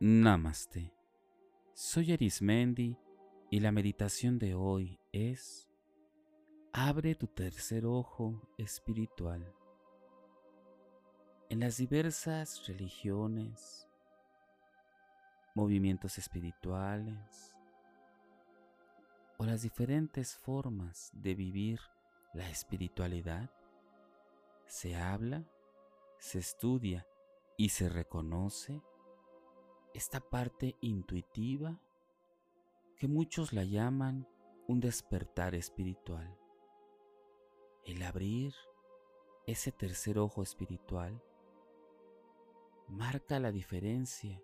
Namaste. Soy Arismendi y la meditación de hoy es Abre tu tercer ojo espiritual. En las diversas religiones, movimientos espirituales o las diferentes formas de vivir la espiritualidad, se habla, se estudia y se reconoce esta parte intuitiva que muchos la llaman un despertar espiritual. El abrir ese tercer ojo espiritual marca la diferencia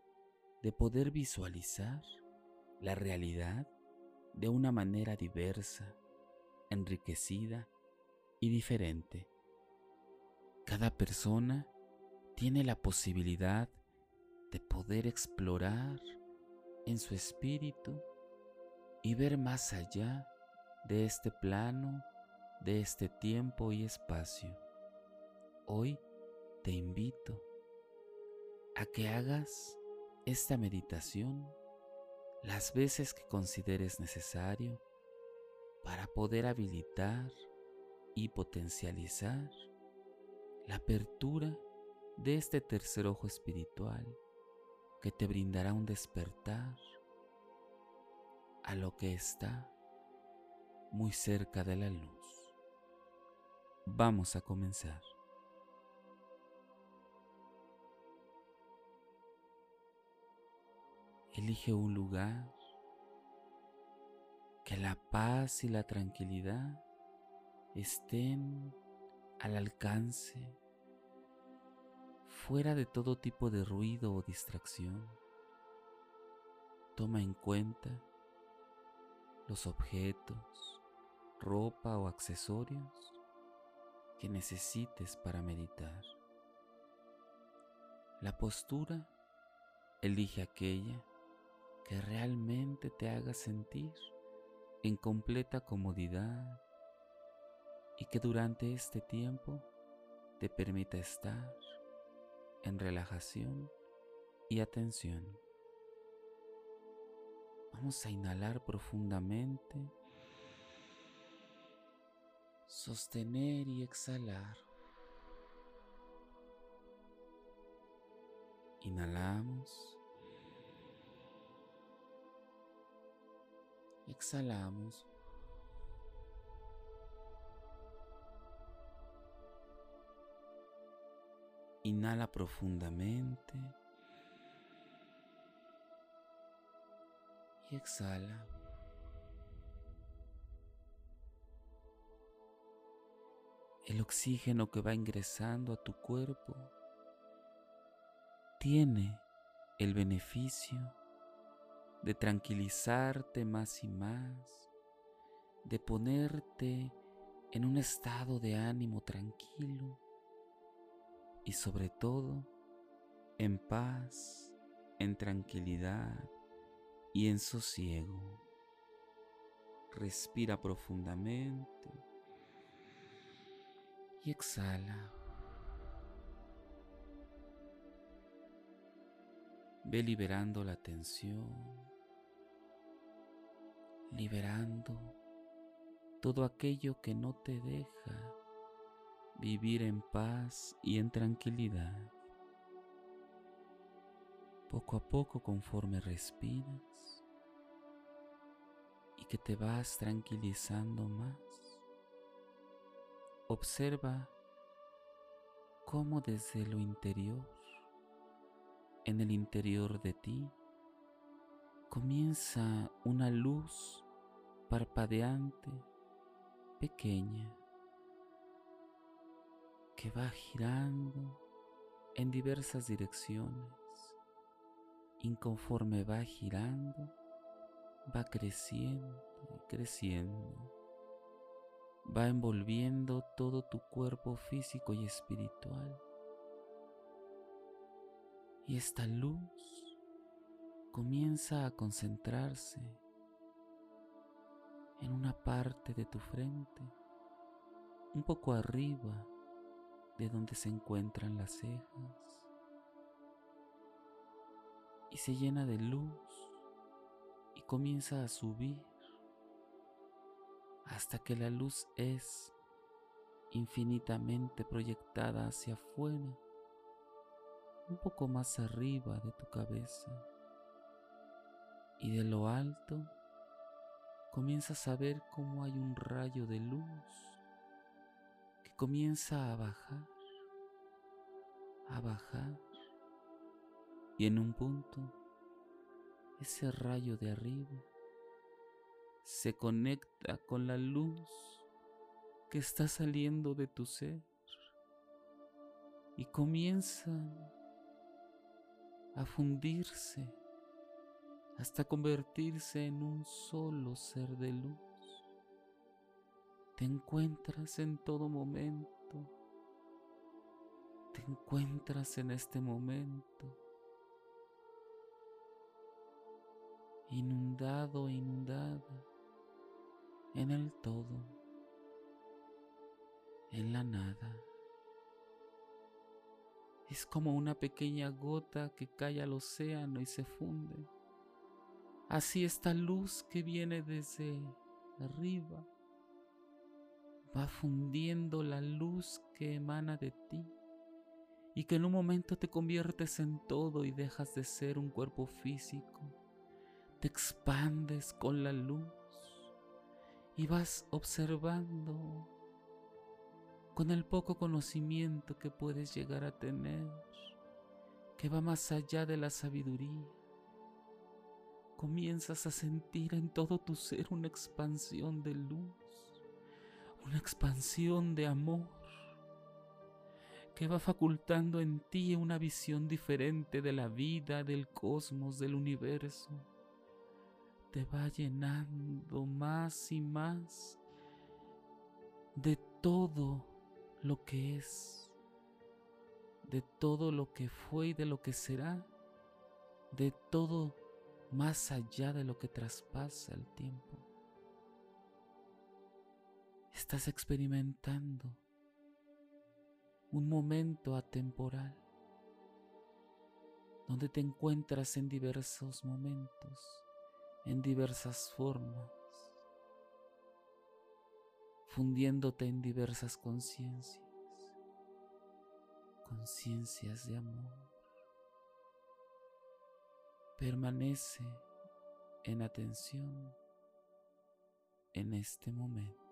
de poder visualizar la realidad de una manera diversa, enriquecida y diferente. Cada persona tiene la posibilidad de poder explorar en su espíritu y ver más allá de este plano, de este tiempo y espacio. Hoy te invito a que hagas esta meditación las veces que consideres necesario para poder habilitar y potencializar la apertura de este tercer ojo espiritual que te brindará un despertar a lo que está muy cerca de la luz. Vamos a comenzar. Elige un lugar que la paz y la tranquilidad estén al alcance fuera de todo tipo de ruido o distracción. Toma en cuenta los objetos, ropa o accesorios que necesites para meditar. La postura, elige aquella que realmente te haga sentir en completa comodidad y que durante este tiempo te permita estar en relajación y atención. Vamos a inhalar profundamente, sostener y exhalar. Inhalamos. Exhalamos. Inhala profundamente y exhala. El oxígeno que va ingresando a tu cuerpo tiene el beneficio de tranquilizarte más y más, de ponerte en un estado de ánimo tranquilo y sobre todo en paz, en tranquilidad y en sosiego. Respira profundamente y exhala. Ve liberando la tensión, liberando todo aquello que no te deja vivir en paz y en tranquilidad. Poco a poco conforme respiras y que te vas tranquilizando más, observa cómo desde lo interior, en el interior de ti, comienza una luz parpadeante, pequeña, va girando en diversas direcciones. Inconforme va girando, va creciendo y creciendo. Va envolviendo todo tu cuerpo físico y espiritual. Y esta luz comienza a concentrarse en una parte de tu frente, un poco arriba de donde se encuentran las cejas y se llena de luz y comienza a subir hasta que la luz es infinitamente proyectada hacia afuera, un poco más arriba de tu cabeza. Y de lo alto comienzas a ver cómo hay un rayo de luz comienza a bajar, a bajar, y en un punto ese rayo de arriba se conecta con la luz que está saliendo de tu ser y comienzan a fundirse hasta convertirse en un solo ser de luz. Te encuentras en todo momento, te encuentras en este momento. Inundado, inundada. En el todo, en la nada. Es como una pequeña gota que cae al océano y se funde. Así esta luz que viene desde arriba va fundiendo la luz que emana de ti y que en un momento te conviertes en todo y dejas de ser un cuerpo físico. Te expandes con la luz y vas observando con el poco conocimiento que puedes llegar a tener, que va más allá de la sabiduría. Comienzas a sentir en todo tu ser una expansión de luz, una expansión de amor, que va facultando en ti una visión diferente de la vida, del cosmos, del universo te va llenando más y más de todo lo que es, de todo lo que fue y de lo que será, de todo más allá de lo que traspasa el tiempo. Estás experimentando un momento atemporal donde te encuentras en diversos momentos en diversas formas, fundiéndote en diversas conciencias, conciencias de amor. Permanece en atención en este momento.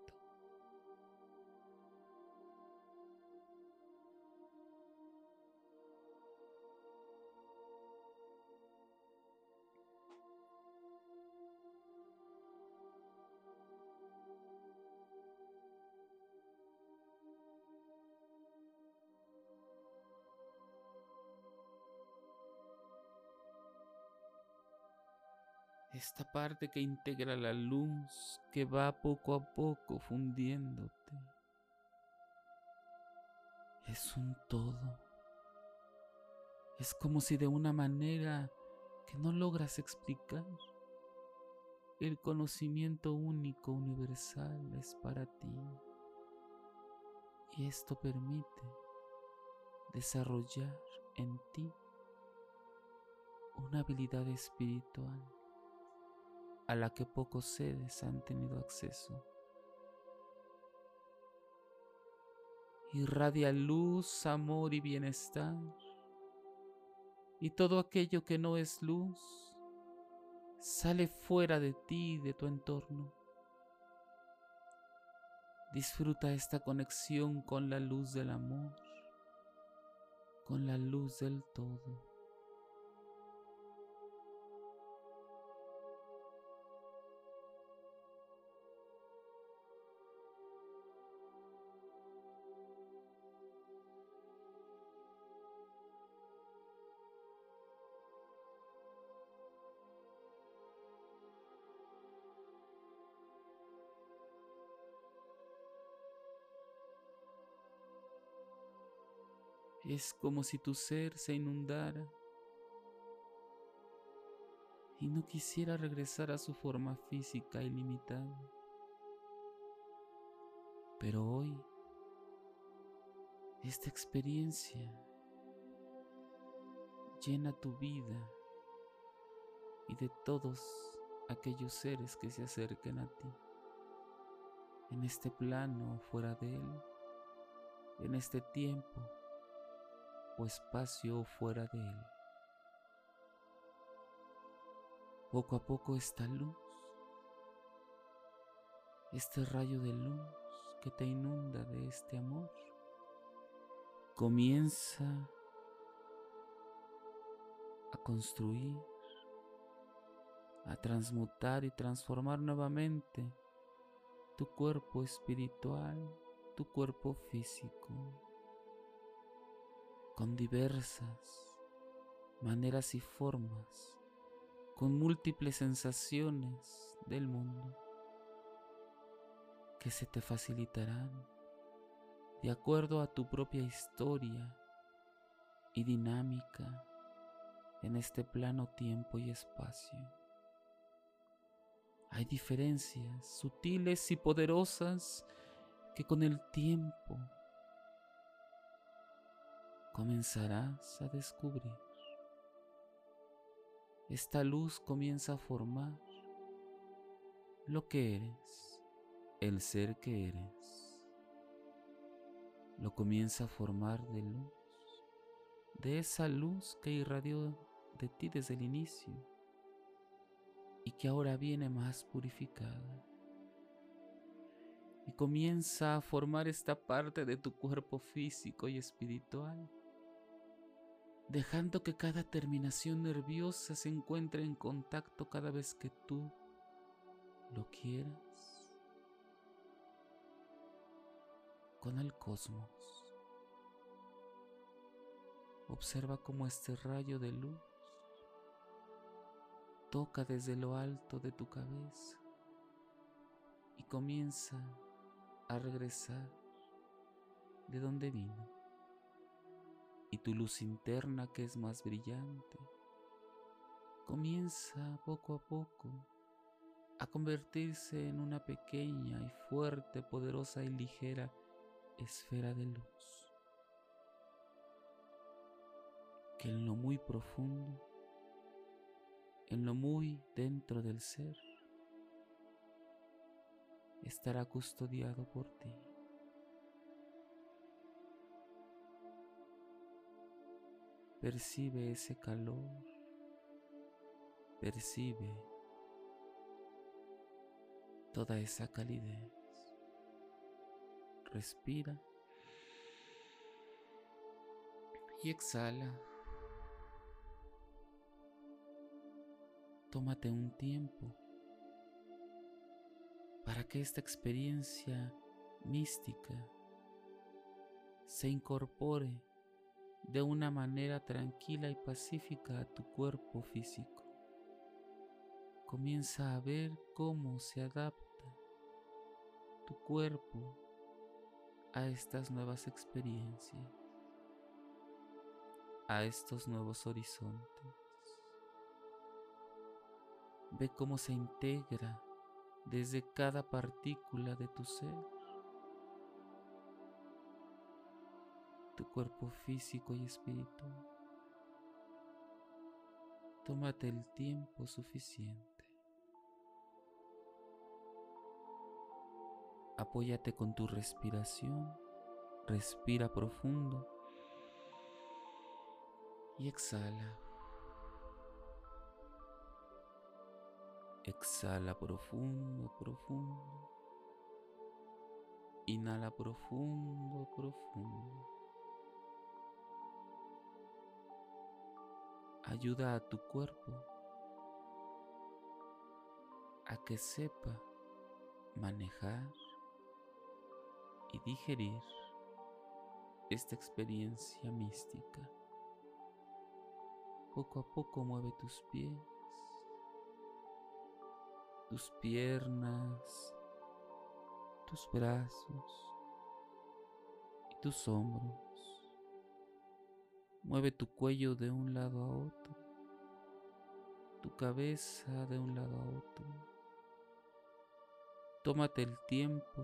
Esta parte que integra la luz que va poco a poco fundiéndote. Es un todo. Es como si de una manera que no logras explicar, el conocimiento único universal es para ti. Y esto permite desarrollar en ti una habilidad espiritual a la que pocos seres han tenido acceso. Irradia luz, amor y bienestar. Y todo aquello que no es luz sale fuera de ti y de tu entorno. Disfruta esta conexión con la luz del amor, con la luz del todo. Es como si tu ser se inundara y no quisiera regresar a su forma física ilimitada. Pero hoy, esta experiencia llena tu vida y de todos aquellos seres que se acerquen a ti, en este plano o fuera de él, en este tiempo o espacio fuera de él. Poco a poco esta luz, este rayo de luz que te inunda de este amor, comienza a construir, a transmutar y transformar nuevamente tu cuerpo espiritual, tu cuerpo físico, con diversas maneras y formas, con múltiples sensaciones del mundo que se te facilitarán de acuerdo a tu propia historia y dinámica en este plano tiempo y espacio. Hay diferencias sutiles y poderosas que con el tiempo comenzarás a descubrir. Esta luz comienza a formar lo que eres, el ser que eres. Lo comienza a formar de luz, de esa luz que irradió de ti desde el inicio y que ahora viene más purificada. Y comienza a formar esta parte de tu cuerpo físico y espiritual, dejando que cada terminación nerviosa se encuentre en contacto cada vez que tú lo quieras con el cosmos. Observa cómo este rayo de luz toca desde lo alto de tu cabeza y comienza a regresar de donde vino. Y tu luz interna que es más brillante comienza poco a poco a convertirse en una pequeña y fuerte, poderosa y ligera esfera de luz que en lo muy profundo en lo muy dentro del ser, estará custodiado por ti. Percibe ese calor, percibe toda esa calidez. Respira y exhala. tómate un tiempo para que esta experiencia mística se incorpore de una manera tranquila y pacífica a tu cuerpo físico. Comienza a ver cómo se adapta tu cuerpo a estas nuevas experiencias, a estos nuevos horizontes. Ve cómo se integra desde cada partícula de tu ser, tu cuerpo físico y espiritual. Tómate el tiempo suficiente. Apóyate con tu respiración. Respira profundo y exhala. Exhala profundo, profundo. Inhala profundo, profundo. Ayuda a tu cuerpo a que sepa manejar y digerir esta experiencia mística. Poco a poco mueve tus pies tus piernas, tus brazos y tus hombros. Mueve tu cuello de un lado a otro, tu cabeza de un lado a otro. Tómate el tiempo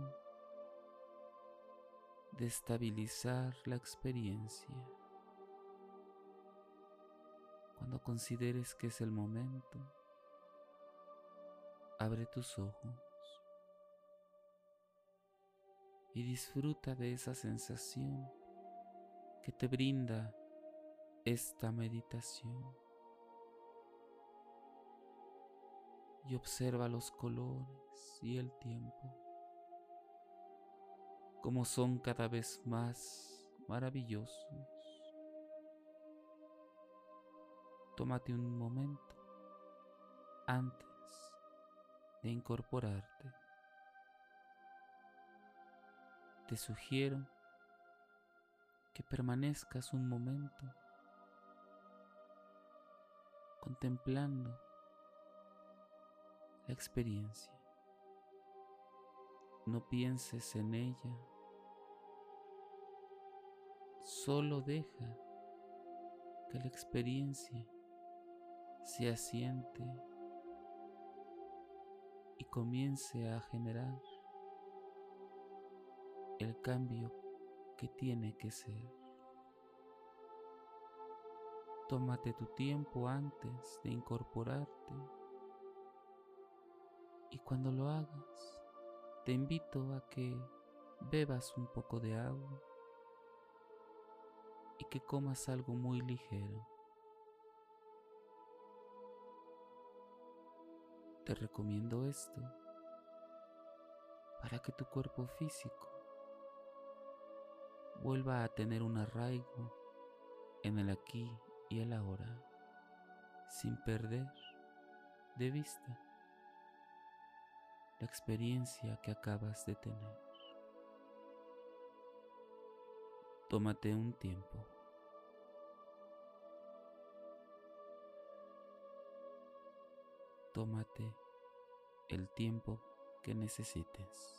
de estabilizar la experiencia. Cuando consideres que es el momento, abre tus ojos y disfruta de esa sensación que te brinda esta meditación. Y observa los colores y el tiempo, como son cada vez más maravillosos. Tómate un momento antes de incorporarte. Te sugiero que permanezcas un momento contemplando la experiencia. No pienses en ella, solo deja que la experiencia se asiente y comience a generar el cambio que tiene que ser. Tómate tu tiempo antes de incorporarte y cuando lo hagas te invito a que bebas un poco de agua y que comas algo muy ligero. Te recomiendo esto para que tu cuerpo físico vuelva a tener un arraigo en el aquí y el ahora, sin perder de vista la experiencia que acabas de tener. Tómate un tiempo. Tómate el tiempo que necesites.